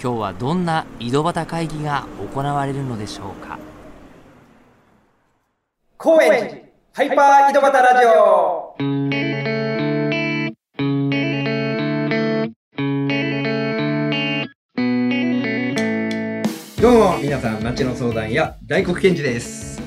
今日はどんな井戸端会議が行われるのでしょうか？高円寺ハイパー井戸端ラジオ。どうも皆さん町の相談屋大黒賢治です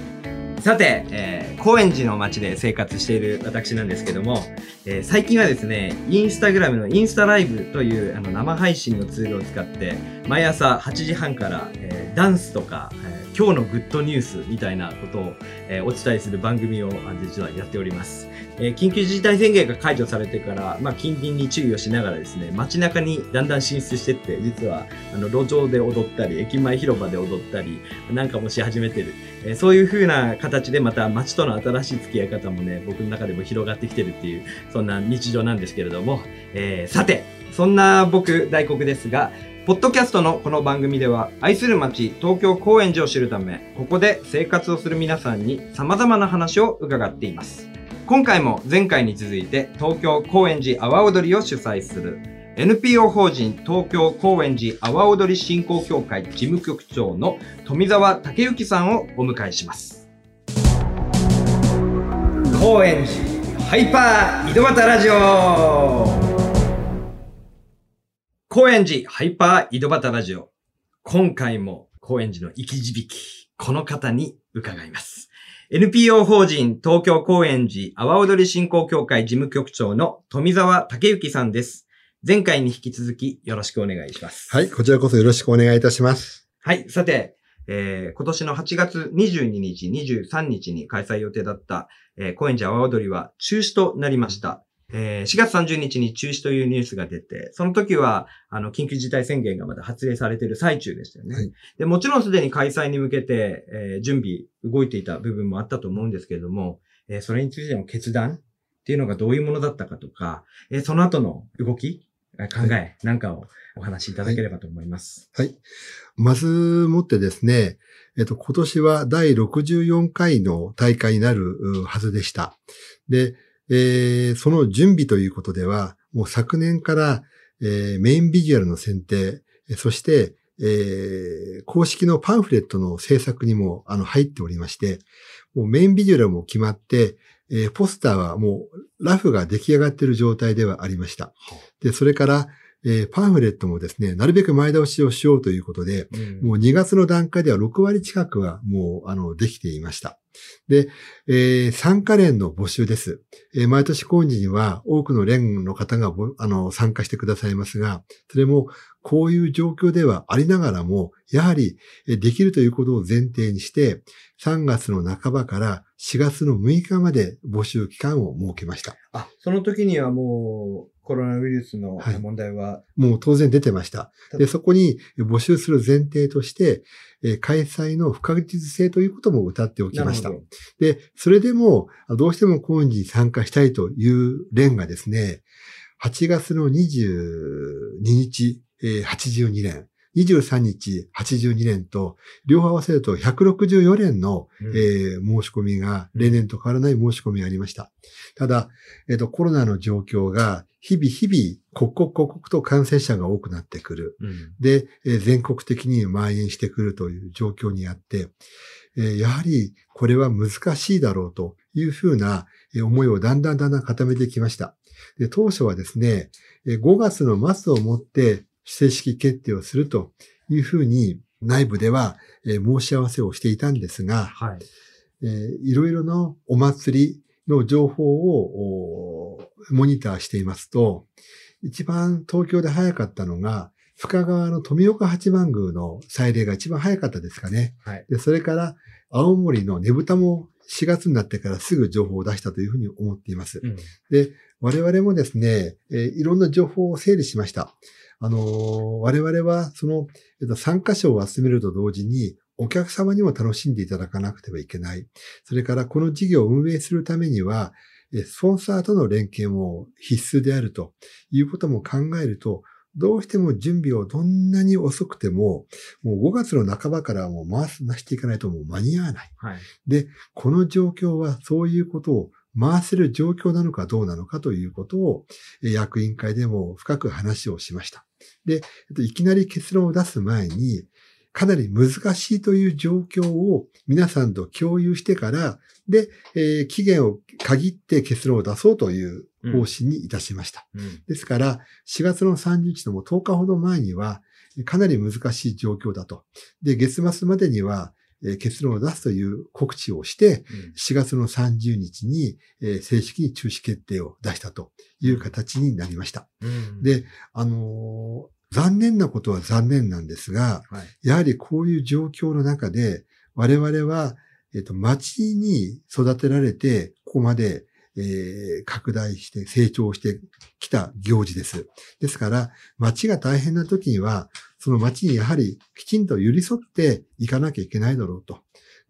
さて、えー、高円寺の街で生活している私なんですけども、えー最近はですねインスタグラムのインスタライブというあの生配信のツールを使って毎朝8時半から、えーダンスとか、えー今日のグッドニュースみたいなことを、えーお伝えする番組を実はやっております。えー緊急事態宣言が解除されてから、まあ、近隣に注意をしながらですね、街中にだんだん進出してって、実は、あの、路上で踊ったり、駅前広場で踊ったり、なんかもし始めてる。えーそういう風な形でまた街との新しい付き合い方もね、僕の中でも広がってきてるっていう、そんな日常なんですけれども、えーさて、そんな僕、大黒ですが、ポッドキャストのこの番組では、愛する街、東京高円寺を知るため、ここで生活をする皆さんに様々な話を伺っています。今回も前回に続いて、東京高円寺阿波踊りを主催する、NPO 法人東京高円寺阿波踊り振興協会事務局長の富澤武之さんをお迎えします。高円寺ハイパー井戸端ラジオ高円寺ハイパー井戸端ラジオ。今回も高円寺の生き字引き、この方に伺います。NPO 法人東京高円寺阿波踊り振興協会事務局長の富澤武之さんです。前回に引き続きよろしくお願いします。はい、こちらこそよろしくお願いいたします。はい。さて、えー今年の8月22日、23日に開催予定だった、えー高円寺阿波踊りは中止となりました。えー4月30日に中止というニュースが出て、その時は、あの、緊急事態宣言がまだ発令されている最中でしたよね。はいで、もちろんすでに開催に向けて、えー準備、動いていた部分もあったと思うんですけれども、えーそれについての決断っていうのがどういうものだったかとか、えーその後の動き、えー考えなんかをお話しいただければと思います。はい。まずもってですね、えっと、今年は第64回の大会になるうはずでした。で、えーその準備ということでは、もう昨年から、えーメインビジュアルの選定、えそして、えー公式のパンフレットの制作にもあの入っておりまして、もうメインビジュアルも決まって、えーポスターはもうラフが出来上がっている状態ではありました。で、それから、えーパンフレットもですね、なるべく前倒しをしようということで、うんもう2月の段階では6割近くはもう、あの、できていました。で、えー参加連の募集です。えー毎年今時には多くの連の方がぼあの参加してくださいますが、それもこういう状況ではありながらも、やはりえーできるということを前提にして、3月の半ばから4月の6日まで募集期間を設けました。あ、その時にはもう、コロナウイルスのはい。問題は、もう当然出てました。で、そこに募集する前提として、えー開催の不確実性ということも歌っておきました。で、それでも、あどうしても高円寺に参加したいという連がですね、8月の22日、えー82連、23日82連と、両方合わせると164連の、どえー申し込みが、例年と変わらない申し込みがありました。ただ、えっ、と、コロナの状況が、日々日々、刻々刻々と感染者が多くなってくる。うんで、えー全国的に蔓延してくるという状況にあって、えーやはりこれは難しいだろうというふうなえー思いをだんだんだんだん固めてきました。で当初はですね、えー5月の末をもって正式決定をするというふうに内部ではえー申し合わせをしていたんですが、はい。えーいろいろなお祭りの情報をおモニターしていますと、一番東京で早かったのが、深川の富岡八幡宮の祭礼が一番早かったですかね。はい。で、それから青森のねぶたも4月になってからすぐ情報を出したというふうに思っています。うんで、我々もですね、えーいろんな情報を整理しました。あのー我々はその、えっと、参加者を集めると同時に、お客様にも楽しんでいただかなくてはいけない。それから、この事業を運営するためには、えスポンサーとの連携も必須であるということも考えると、どうしても準備をどんなに遅くても、もう5月の半ばからもう回すなしていかないともう間に合わない。はい。この状況はそういうことを回せる状況なのかどうなのかということをえー役員会でも深く話をしました。で、えっといきなり結論を出す前に、かなり難しいという状況を皆さんと共有してから、で、えー期限を限って結論を出そうという方針にいたしました。うん。ですから、4月の30日のもう10日ほど前には、かなり難しい状況だと。で、月末までには、えー結論を出すという告知をして、4月の30日に、えー正式に中止決定を出したという形になりました。うん、で、あのー残念なことは残念なんですが、はい。やはりこういう状況の中で、我々は、えっと、町に育てられて、ここまで、えー拡大して成長してきた行事です。ですから、町が大変な時には、その町にやはりきちんと寄り添っていかなきゃいけないだろうと。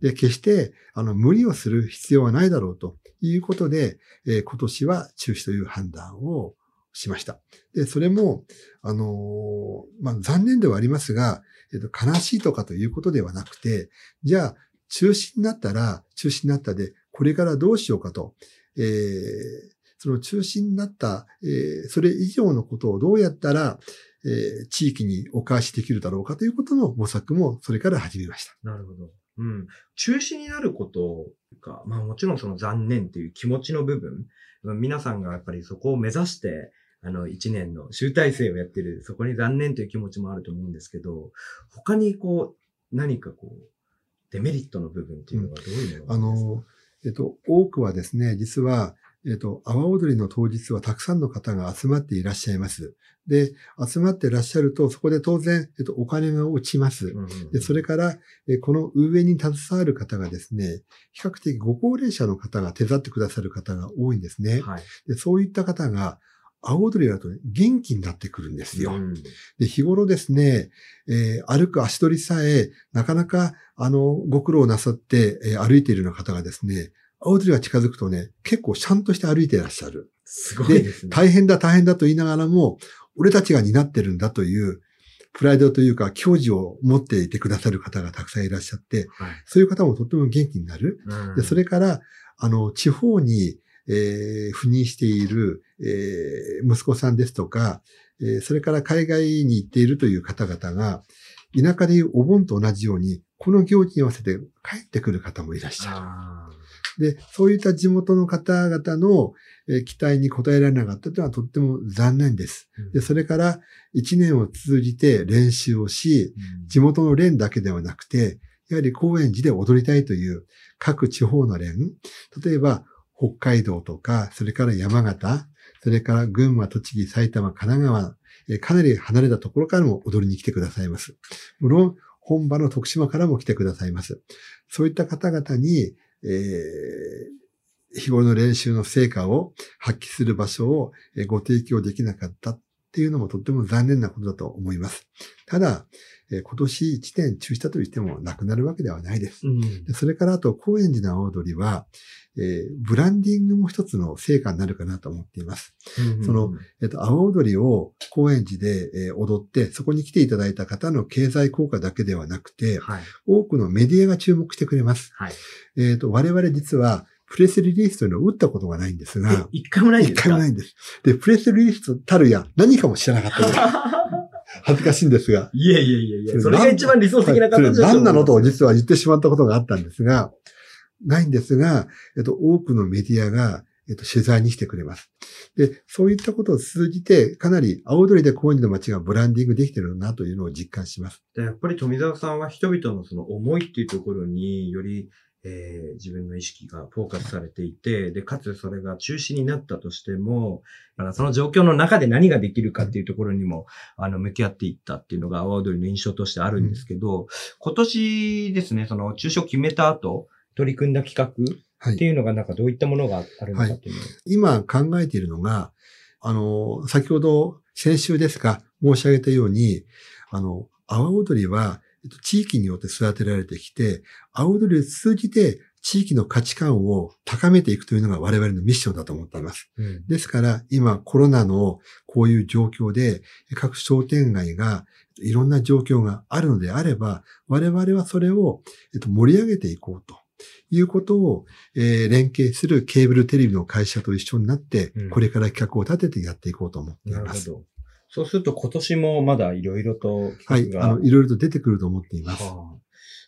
で、決して、あの、無理をする必要はないだろうということで、えー今年は中止という判断をしました。で、それも、あのーまあ、残念ではありますが、えっと、悲しいとかということではなくて、じゃあ、中止になったら、中止になったで、これからどうしようかと、えーその中止になった、えーそれ以上のことをどうやったら、えー地域にお返しできるだろうかということの模索も、それから始めました。なるほど。うん。中止になることが、まあもちろんその残念っていう気持ちの部分、皆さんがやっぱりそこを目指して、あの、一年の集大成をやってる、そこに残念という気持ちもあると思うんですけど、他にこう、何かこう、デメリットの部分っていうのはどういうのあがりますか？の、えっと、多くはですね、実は、えっと、阿波踊りの当日はたくさんの方が集まっていらっしゃいます。で、集まっていらっしゃると、そこで当然、えっと、お金が落ちます。うんうんで、それから、えこの運営に携わる方がですね、比較的ご高齢者の方が手伝ってくださる方が多いんですね。はい。で、そういった方が、青踊りだとね、元気になってくるんですよ。うんで、日頃ですね、えー歩く足取りさえ、なかなか、あの、ご苦労なさって、えー歩いているような方がですね、青鳥が近づくとね、結構ちゃんとして歩いていらっしゃる。すごいですね。大変だ大変だと言いながらも、俺たちが担ってるんだという、プライドというか、矜持を持っていてくださる方がたくさんいらっしゃって、はいそういう方もとっても元気になる。うんで、それから、あの、地方に、えー赴任している、えー息子さんですとか、えーそれから海外に行っているという方々が、田舎でいうお盆と同じように、この行事に合わせて帰ってくる方もいらっしゃある。で、そういった地元の方々の、えー期待に応えられなかったというのはとっても残念です。ーで、それから一年を通じて練習をし、うん地元の連だけではなくて、やはり高円寺で踊りたいという各地方の連、例えば北海道とか、それから山形、それから群馬、栃木、埼玉、神奈川、えーかなり離れたところからも踊りに来てくださいます。無論、本場の徳島からも来てくださいます。そういった方々に、えー日頃の練習の成果を発揮する場所をご提供できなかった。っていうのもとっても残念なことだと思います。ただ、えー今年1年中止したと言ってもなくなるわけではないです。うんでそれからあと、高円寺の青踊りは、えーブランディングも一つの成果になるかなと思っています。そのえっと、青踊りを高円寺で、えー踊って、そこに来ていただいた方の経済効果だけではなくて、はい。多くのメディアが注目してくれます。はい。えっと、我々実は、プレスリリースというのを打ったことがないんですえが、一回もないんで一すか？回もないんです。で、プレスリリースたるや何かも知らなかったです。恥ずかしいんですが。いやいやいやいや、それが一番理想的な形だ何なのと実は言ってしまったことがあったんですが、ないんですが、えっと、多くのメディアが、えっと、取材に来てくれます。で、そういったことを通じて、かなり青鳥で高円寺の街がブランディングできてるなというのを実感します。でやっぱり富澤さんは人々のその思いっていうところにより、えー自分の意識がフォーカスされていて、で、かつそれが中止になったとしても、その状況の中で何ができるかっていうところにも、あの、向き合っていったっていうのが阿波踊りの印象としてあるんですけど、今年ですね、その中止を決めた後、取り組んだ企画、はい。っていうのがなんかどういったものがあるのかっていうのを。今考えているのが、あの、先ほど先週ですか、申し上げたように、あの、阿波踊りは、えっと地域によって育てられてきて、阿波踊りを通じて地域の価値観を高めていくというのが我々のミッションだと思っています。うんですから、今コロナのこういう状況で、各商店街がいろんな状況があるのであれば、我々はそれを、えっと、盛り上げていこうと。いうことを、えー連携するケーブルテレビの会社と一緒になって、うんこれから企画を立ててやっていこうと思っていなるます。ほど。そうすると今年もまだいろいろとはい。企画が、あの、いろいろと出てくると思っています。はあ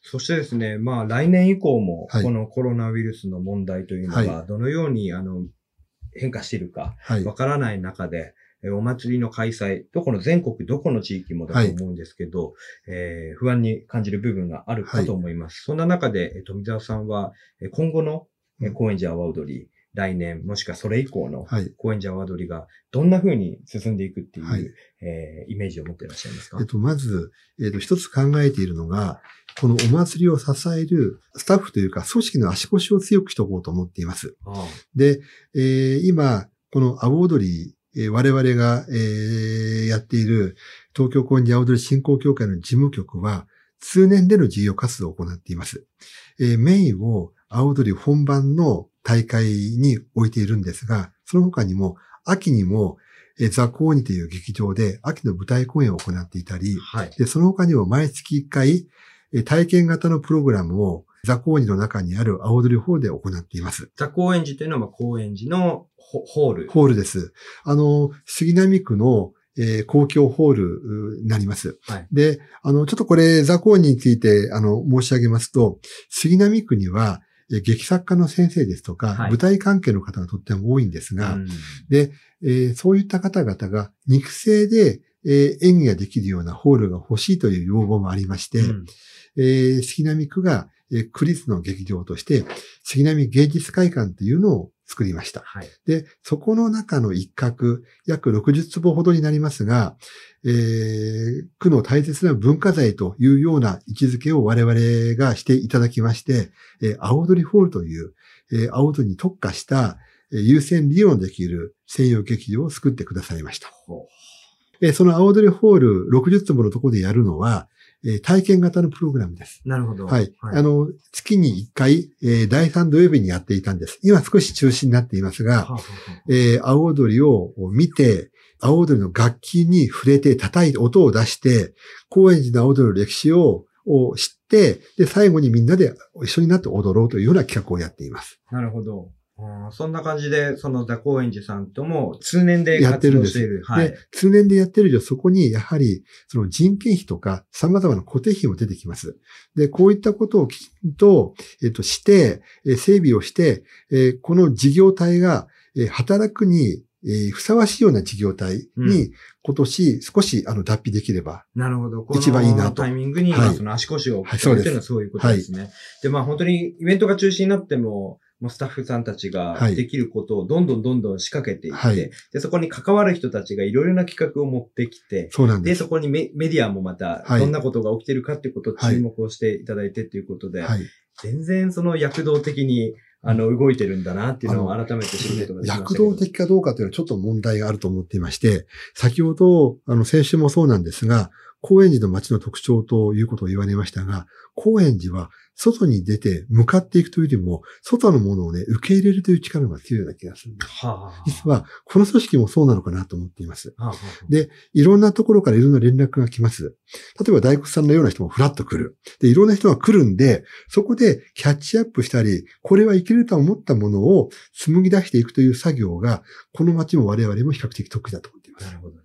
そしてですね、まあ来年以降も、はいこのコロナウイルスの問題というのはが、どのようにあの変化しているか、はい。わからない中で、えお祭りの開催、どこの全国どこの地域もだと思うんですけど、えー不安に感じる部分があるかと思います。そんな中で、え富澤さんは、え今後の、えうん高円寺阿波踊り、来年、もしくはそれ以降のはい。高円寺阿波踊りがどんな風に進んでいくっていう、はいえーイメージを持っていらっしゃいますか？えっと、まず、えっと、一つ考えているのが、このお祭りを支えるスタッフというか、組織の足腰を強くしておこうと思っています。ああで、えー今、この阿波踊り、えー我々が、えーやっている東京高円寺阿波踊り振興協会の事務局は、通年での事業活動を行っています。えーメインを阿波踊り本番の大会に置いているんですが、その他にも、秋にも、えーザ・コーニという劇場で秋の舞台公演を行っていたり、はい。で、その他にも毎月1回、えー体験型のプログラムをザ・コーニの中にある阿波踊りホールで行っています。ザ・高円寺というのは、まあ高円寺のホホール。ホールです。あの、杉並区の、えー公共ホールうになります。はいで、あの、ちょっとこれ、ザコーニについて、あの、申し上げますと、杉並区には、えー劇作家の先生ですとか、はい。舞台関係の方がとっても多いんですが、うん。えーそういった方々が肉声で、えー演技ができるようなホールが欲しいという要望もありまして、うん。えー杉並区が、えー区立の劇場として、杉並芸術会館というのを作りました。はい。で、そこの中の一角、約60坪ほどになりますが、えー区の大切な文化財というような位置づけを我々がしていただきまして、えー、青鳥ホールという、えー、青鳥に特化した、えー優先利用できる専用劇場を作ってくださいました。ほえーその青鳥ホール60坪のところでやるのは、えー体験型のプログラムです。うなるほど。はい。あの、月に1回、えー第3土曜日にやっていたんです。今少し中止になっていますが、はあはえー、青踊りを見て、青踊りの楽器に触れて叩いて音を出して、高円寺の青踊りの歴史をを知って、で、最後にみんなで一緒になって踊ろうというような企画をやっています。なるほど。そんな感じで、そのザ・高円寺さんとも通年で活やってるんです。はいで。、通年でやってる以上、そこにやはり、その人件費とか様々な固定費も出てきます。で、こういったことをきちんと、えっ、と、して、えー整備をして、えーこの事業体が、えー働くに、えーふさわしいような事業体うに、今年少し、あの、脱皮できれば、なるほど。こ一番いいなとタイミングに、その足腰をはいそういうのはそういうことですね。で、まあ本当にイベントが中止になっても、スタッフさんたちがはいできることをどんどんどんどん仕掛けていって、はいで、そこに関わる人たちがいろいろな企画を持ってきて、で、そうなんです。そこにメメディアもまた、はいどんなことが起きてるかっていうことを注目をしていただいてっていうことで、はい。全然その躍動的に、あの、動いてるんだなっていうのを改めて知ることができました躍。動的かどうかというのはちょっと問題があると思っていまして、先ほど、あの、先週もそうなんですが、高円寺の街の特徴ということを言われましたが、高円寺は外に出て向かっていくというよりも、外のものをね、受け入れるという力が強いような気がするんです。はあ、実は、この組織もそうなのかなと思っています。はあ、はあでいろんなところからいろんな連絡が来ます。例えば大工さんのような人もフラッと来る。で、いろんな人が来るんで、そこでキャッチアップしたり、これはいけると思ったものを紡ぎ出していくという作業が、この街も我々も比較的得意だと思っています。なるほどね。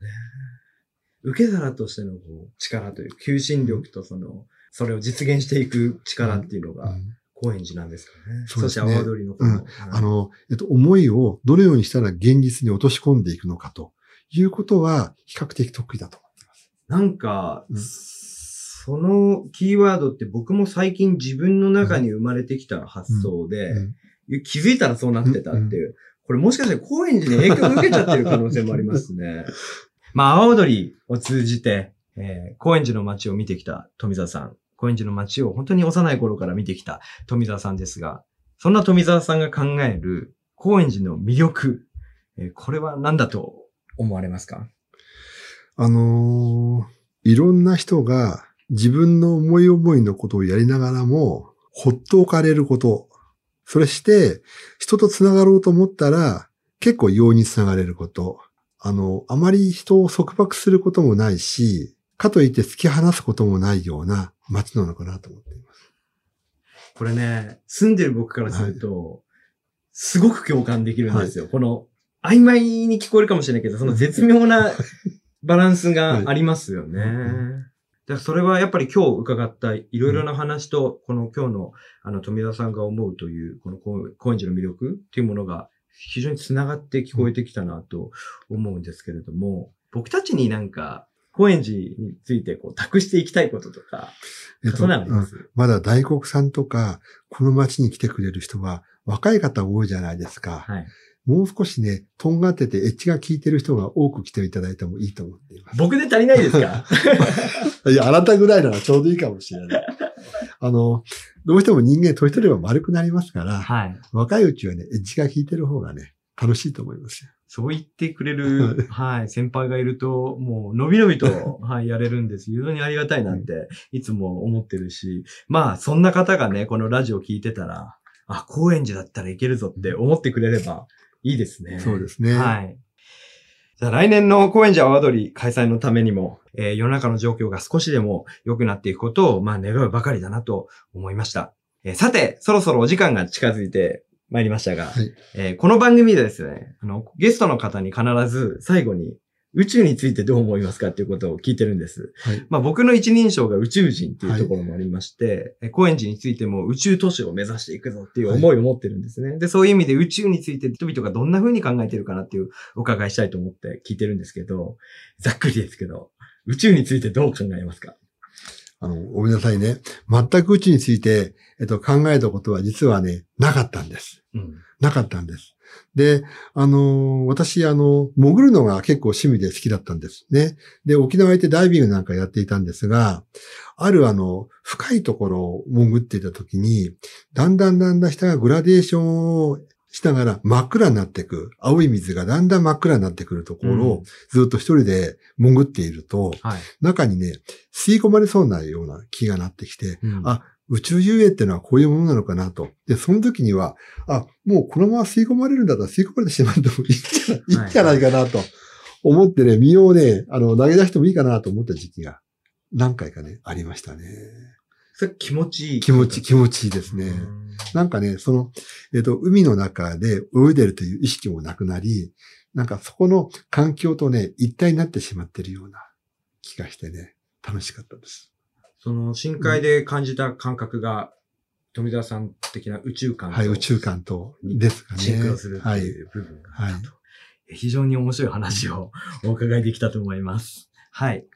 受け皿としてのこう力という、求心力とその、それを実現していく力っていうのが、うん。高円寺なんですかね。そうですね。そして、阿波踊りのうん。あの、えっと、思いをどのようにしたら現実に落とし込んでいくのかということは、比較的得意だと思っています。なんか、うん。そのキーワードって僕も最近自分の中に生まれてきた発想で、うん。気づいたらそうなってたっていう。これもしかしたら高円寺に影響を受けちゃってる可能性もありますね。まあ、阿波踊りを通じて、えー高円寺の街を見てきた富澤さん。高円寺の街を本当に幼い頃から見てきた富澤さんですが、そんな富澤さんが考える高円寺の魅力、えーこれは何だと思われますか？あのーいろんな人が自分の思い思いのことをやりながらも、ほっと置かれること。それして、人と繋がろうと思ったら、結構容易に繋がれること。あの、あまり人を束縛することもないし、かといって突き放すこともないような街なのかなと思っています。これね、住んでる僕からすると、すごく共感できるんですよ。この、曖昧に聞こえるかもしれないけど、その絶妙なバランスがありますよね。はいだからそれはやっぱり今日伺ったいろいろな話と、この今日のあの富田さんが思うという、この高高円寺の魅力っていうものが非常につながって聞こえてきたなと思うんですけれども、僕たちになんか高円寺についてこう託していきたいこととか、え重なります、まだ大黒さんとか、この街に来てくれる人は若い方多いじゃないですか。はい。もう少しね、とんがっててエッジが効いてる人が多く来ていただいてもいいと思っています。僕で足りないですか？いや、あなたぐらいならちょうどいいかもしれない。あの、どうしても人間年取れば丸くなりますから、はい。若いうちはね、エッジが効いてる方がね、楽しいと思いますよ。そう言ってくれる、はい、先輩がいると、もう、のびのびと、はい、やれるんです。非常にありがたいなって、いつも思ってるし、まあ、そんな方がね、このラジオ聞いてたら、あ、高円寺だったらいけるぞって思ってくれればいいですね。そうですね。はい。じゃあ来年の高円寺阿波踊り開催のためにも、えー世の中の状況が少しでも良くなっていくことを、まあ願うばかりだなと思いました。えーさて、そろそろお時間が近づいてまいりましたが、はいえーこの番組でですね、あの、ゲストの方に必ず最後に宇宙についてどう思いますかっていうことを聞いてるんです。はい。まあ僕の一人称が宇宙人っていうところもありまして、え高円寺についても宇宙都市を目指していくぞっていう思いを持ってるんですね。で、そういう意味で宇宙について人々がどんな風に考えてるかなっていうお伺いしたいと思って聞いてるんですけど、ざっくりですけど、宇宙についてどう考えますか？あの、ごめんなさいね。全く宇宙について、えっと、考えたことは実はね、なかったんです。うん。なかったんです。で、あの、私、あの、潜るのが結構趣味で好きだったんですね。で、沖縄行ってダイビングなんかやっていたんですが、あるあの、深いところを潜っていた時に、だんだんだんだん下がグラデーションをしながら真っ暗になっていく、青い水がだんだん真っ暗になってくるところうんをずっと一人で潜っていると、はい。中にね、吸い込まれそうなような気がなってきて、うんあ宇宙遊泳ってのはこういうものなのかなと。で、その時には、あ、もうこのまま吸い込まれるんだったら吸い込まれてしまってもいいんじゃない、いいんじゃないかなと思ってね、身をね、あの、投げ出してもいいかなと思った時期が何回かね、ありましたね。それ気持ちいい。気持ち、気持ちいいですね。うんなんかね、その、えっ、と、海の中で泳いでるという意識もなくなり、なんかそこの環境とね、一体になってしまってるような気がしてね、楽しかったです。その深海で感じた感覚が、富澤さん的な宇宙感とはい、宇宙観とですかね。シンクロするってはいい。う部分があったと。非常に面白い話をお伺いできたと思います。はい。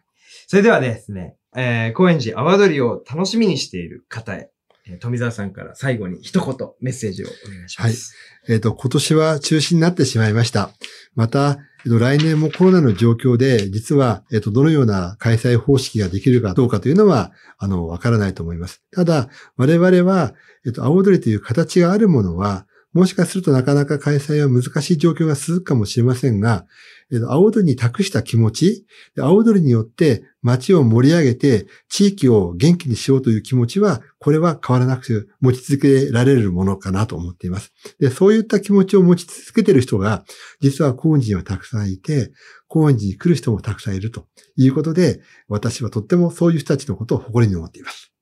それではですね、えー、高円寺阿波踊りを楽しみにしている方へ、えー富澤さんから最後に一言メッセージをお願いします。はいえっ、と、今年は中止になってしまいました。また、えっと、来年もコロナの状況で、実は、えっと、どのような開催方式ができるかどうかというのは、あの、わからないと思います。ただ、我々は、えっと、青踊りという形があるものは、もしかするとなかなか開催は難しい状況が続くかもしれませんが、えっと、青踊りに託した気持ち、青踊りによって街を盛り上げて地域を元気にしようという気持ちは、これは変わらなくて持ち続けられるものかなと思っています。で、そういった気持ちを持ち続けている人が、実は高円寺にはたくさんいて、高円寺に来る人もたくさんいるということで、私はとってもそういう人たちのことを誇りに思っています。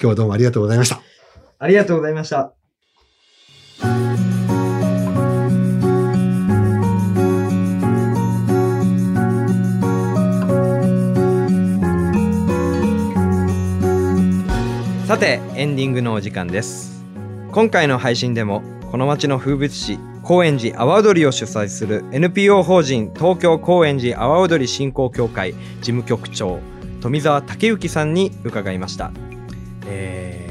今日はどうもありがとうございました。ありがとうございました。さて、エンディングのお時間です。今回の配信でも、この町の風物詩、高円寺阿波踊りを主催する NPO 法人東京高円寺阿波踊り振興協会事務局長、富澤武之さんに伺いました。えー、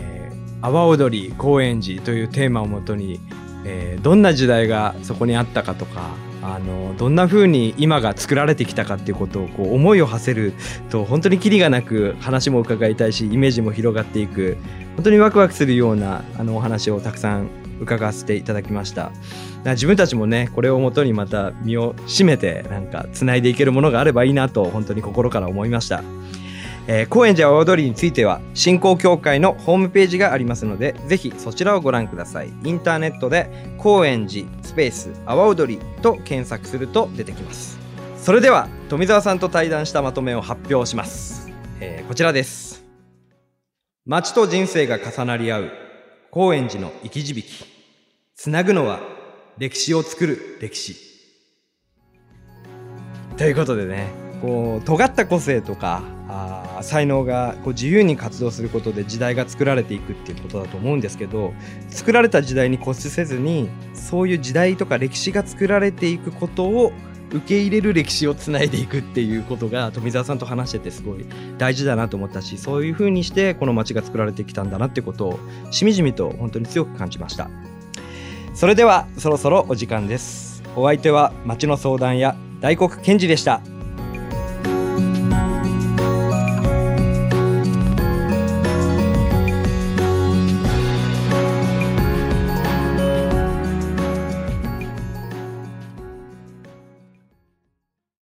阿波踊り高円寺というテーマをもとに、えーどんな時代がそこにあったかとかあのどんな風に今が作られてきたかっていうことをこう思いを馳せると本当にキリがなく話も伺いたいしイメージも広がっていく本当にワクワクするようなあのお話をたくさん伺わせていただきました。自分たちもねこれをもとにまた身を締めてなんか繋いでいけるものがあればいいなと本当に心から思いました。えー、高円寺阿波踊りについては振興協会のホームページがありますのでぜひそちらをご覧ください。インターネットで高円寺スペース阿波踊りと検索すると出てきます。それでは富澤さんと対談したまとめを発表します、えー、こちらです。街と人生が重なり合う高円寺の生き字引つなぐのは歴史を作る歴史。ということでね。こう尖った個性とかあ才能がこう自由に活動することで時代が作られていくっていうことだと思うんですけど作られた時代に固執せずにそういう時代とか歴史が作られていくことを受け入れる歴史をつないでいくっていうことが富澤さんと話しててすごい大事だなと思ったしそういうふうにしてこの街が作られてきたんだなってことをしみじみと本当に強く感じました。それではそろそろお時間です。お相手は街の相談や大黒賢治でした。